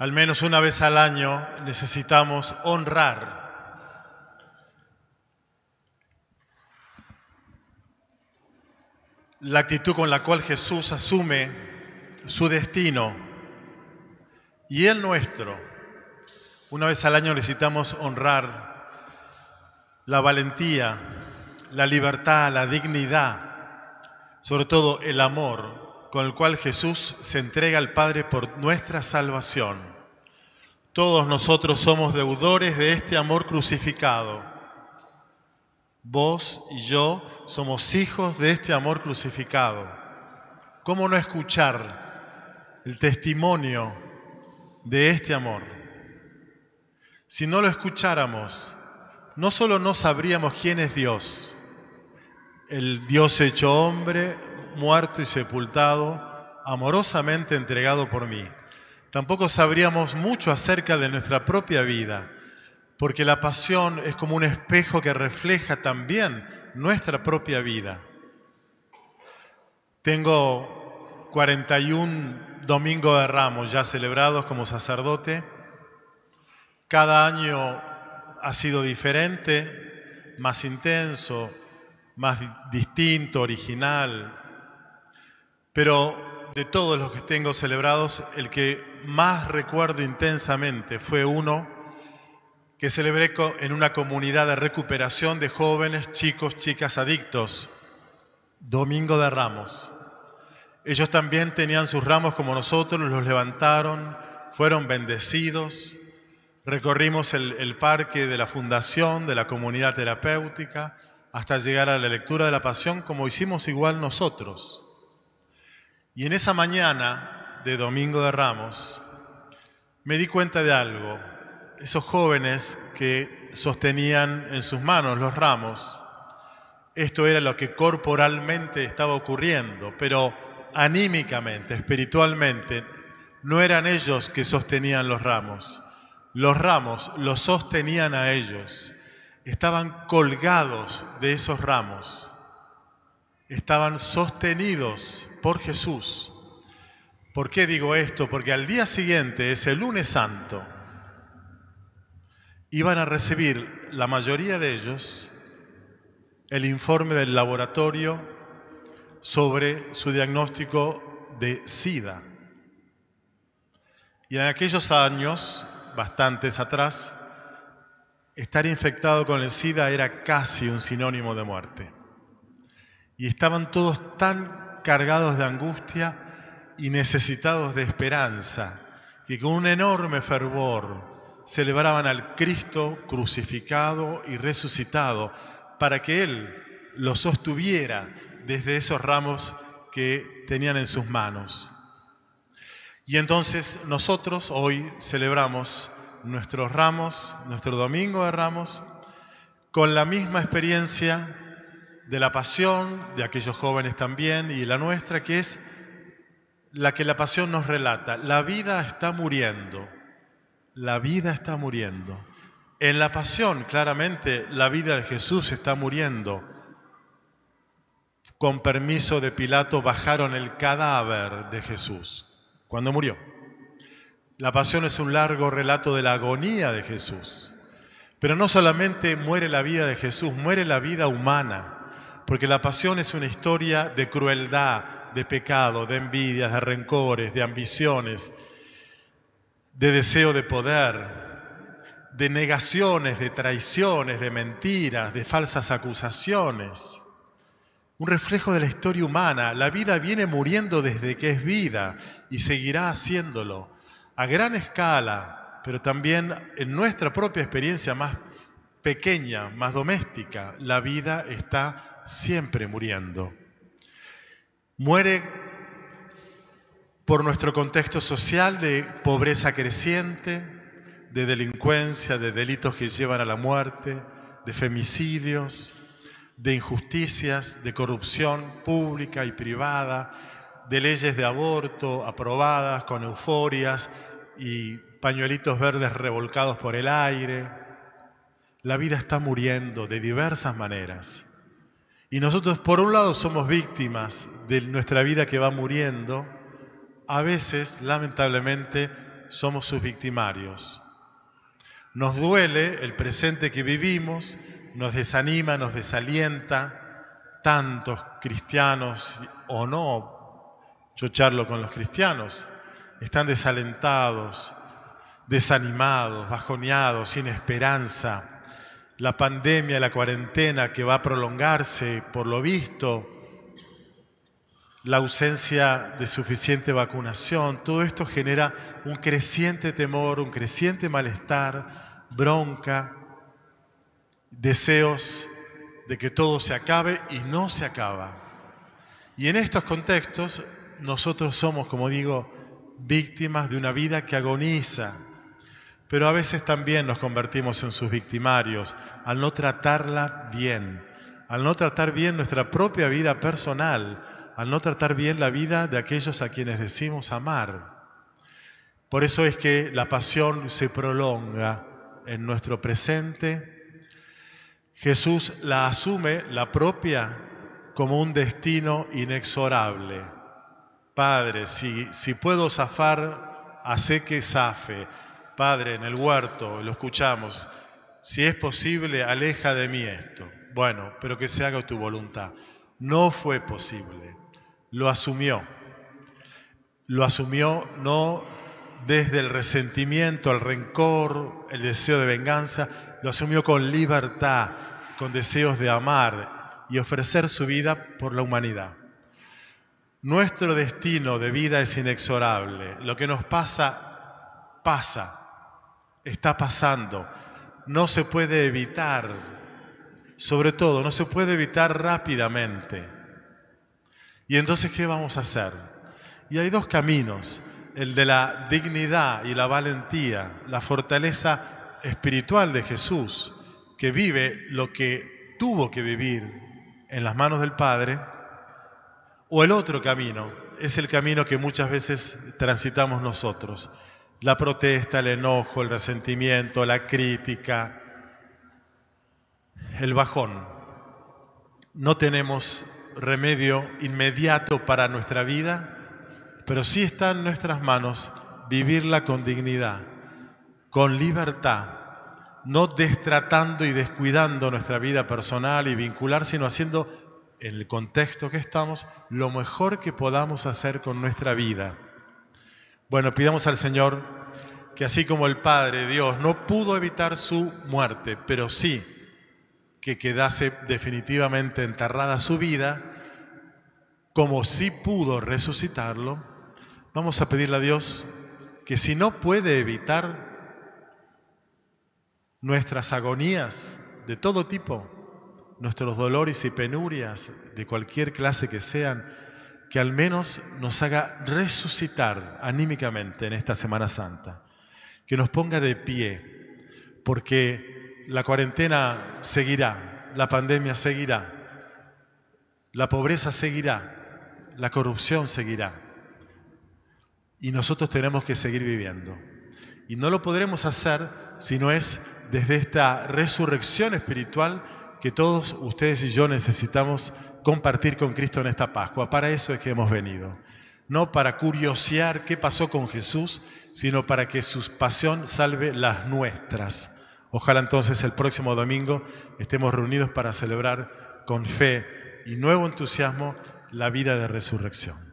Al menos una vez al año necesitamos honrar la actitud con la cual Jesús asume su destino y el nuestro. Una vez al año necesitamos honrar la valentía, la libertad, la dignidad, sobre todo el amor con el cual Jesús se entrega al Padre por nuestra salvación. Todos nosotros somos deudores de este amor crucificado. Vos y yo somos hijos de este amor crucificado. ¿Cómo no escuchar el testimonio de este amor? Si no lo escucháramos, no solo no sabríamos quién es Dios, el Dios hecho hombre, muerto y sepultado, amorosamente entregado por mí. Tampoco sabríamos mucho acerca de nuestra propia vida, porque la pasión es como un espejo que refleja también nuestra propia vida. Tengo 41 domingos de ramos ya celebrados como sacerdote. Cada año ha sido diferente, más intenso, más distinto, original. Pero de todos los que tengo celebrados, el que más recuerdo intensamente fue uno que celebré en una comunidad de recuperación de jóvenes, chicos, chicas adictos, Domingo de Ramos. Ellos también tenían sus ramos como nosotros, los levantaron, fueron bendecidos. Recorrimos el, el parque de la fundación, de la comunidad terapéutica, hasta llegar a la lectura de la pasión como hicimos igual nosotros. Y en esa mañana de Domingo de Ramos me di cuenta de algo. Esos jóvenes que sostenían en sus manos los ramos, esto era lo que corporalmente estaba ocurriendo, pero anímicamente, espiritualmente, no eran ellos que sostenían los ramos. Los ramos los sostenían a ellos estaban colgados de esos ramos, estaban sostenidos por Jesús. ¿Por qué digo esto? Porque al día siguiente, ese lunes santo, iban a recibir la mayoría de ellos el informe del laboratorio sobre su diagnóstico de SIDA. Y en aquellos años, bastantes atrás, estar infectado con el SIDA era casi un sinónimo de muerte. Y estaban todos tan cargados de angustia y necesitados de esperanza, que con un enorme fervor celebraban al Cristo crucificado y resucitado para que Él los sostuviera desde esos ramos que tenían en sus manos. Y entonces nosotros hoy celebramos nuestros ramos, nuestro domingo de ramos, con la misma experiencia de la pasión, de aquellos jóvenes también, y la nuestra, que es la que la pasión nos relata. La vida está muriendo, la vida está muriendo. En la pasión, claramente, la vida de Jesús está muriendo. Con permiso de Pilato, bajaron el cadáver de Jesús cuando murió. La pasión es un largo relato de la agonía de Jesús. Pero no solamente muere la vida de Jesús, muere la vida humana, porque la pasión es una historia de crueldad, de pecado, de envidias, de rencores, de ambiciones, de deseo de poder, de negaciones, de traiciones, de mentiras, de falsas acusaciones. Un reflejo de la historia humana. La vida viene muriendo desde que es vida y seguirá haciéndolo a gran escala, pero también en nuestra propia experiencia más pequeña, más doméstica, la vida está siempre muriendo. Muere por nuestro contexto social de pobreza creciente, de delincuencia, de delitos que llevan a la muerte, de femicidios, de injusticias, de corrupción pública y privada, de leyes de aborto aprobadas con euforias, y pañuelitos verdes revolcados por el aire. La vida está muriendo de diversas maneras. Y nosotros, por un lado, somos víctimas de nuestra vida que va muriendo. A veces, lamentablemente, somos sus victimarios. Nos duele el presente que vivimos, nos desanima, nos desalienta, tantos cristianos o no, yo charlo con los cristianos, están desalentados, desanimados, bajoneados, sin esperanza. La pandemia, la cuarentena que va a prolongarse, por lo visto, la ausencia de suficiente vacunación, todo esto genera un creciente temor, un creciente malestar, bronca, deseos de que todo se acabe y no se acaba. Y en estos contextos nosotros somos, como digo, víctimas de una vida que agoniza, pero a veces también nos convertimos en sus victimarios al no tratarla bien, al no tratar bien nuestra propia vida personal, al no tratar bien la vida de aquellos a quienes decimos amar. Por eso es que la pasión se prolonga en nuestro presente. Jesús la asume, la propia, como un destino inexorable Padre, si, si puedo zafar, hace que zafe. Padre, en el huerto, lo escuchamos, si es posible, aleja de mí esto. Bueno, pero que se haga tu voluntad. No fue posible. Lo asumió. Lo asumió no desde el resentimiento, el rencor, el deseo de venganza, lo asumió con libertad, con deseos de amar y ofrecer su vida por la humanidad. Nuestro destino de vida es inexorable. Lo que nos pasa, pasa. Está pasando. No se puede evitar. Sobre todo, no se puede evitar rápidamente. Y entonces, ¿qué vamos a hacer? Y hay dos caminos. El de la dignidad y la valentía, la fortaleza espiritual de Jesús, que vive lo que tuvo que vivir en las manos del Padre o el otro camino es el camino que muchas veces transitamos nosotros. La protesta, el enojo, el resentimiento, la crítica, el bajón. No tenemos remedio inmediato para nuestra vida, pero sí está en nuestras manos vivirla con dignidad, con libertad, no destratando y descuidando nuestra vida personal y vincular, sino haciendo en el contexto que estamos, lo mejor que podamos hacer con nuestra vida. Bueno, pidamos al Señor que así como el Padre Dios no pudo evitar su muerte, pero sí que quedase definitivamente enterrada su vida, como sí pudo resucitarlo, vamos a pedirle a Dios que si no puede evitar nuestras agonías de todo tipo, nuestros dolores y penurias, de cualquier clase que sean, que al menos nos haga resucitar anímicamente en esta Semana Santa, que nos ponga de pie, porque la cuarentena seguirá, la pandemia seguirá, la pobreza seguirá, la corrupción seguirá, y nosotros tenemos que seguir viviendo. Y no lo podremos hacer si no es desde esta resurrección espiritual que todos ustedes y yo necesitamos compartir con Cristo en esta Pascua. Para eso es que hemos venido. No para curiosear qué pasó con Jesús, sino para que su pasión salve las nuestras. Ojalá entonces el próximo domingo estemos reunidos para celebrar con fe y nuevo entusiasmo la vida de resurrección.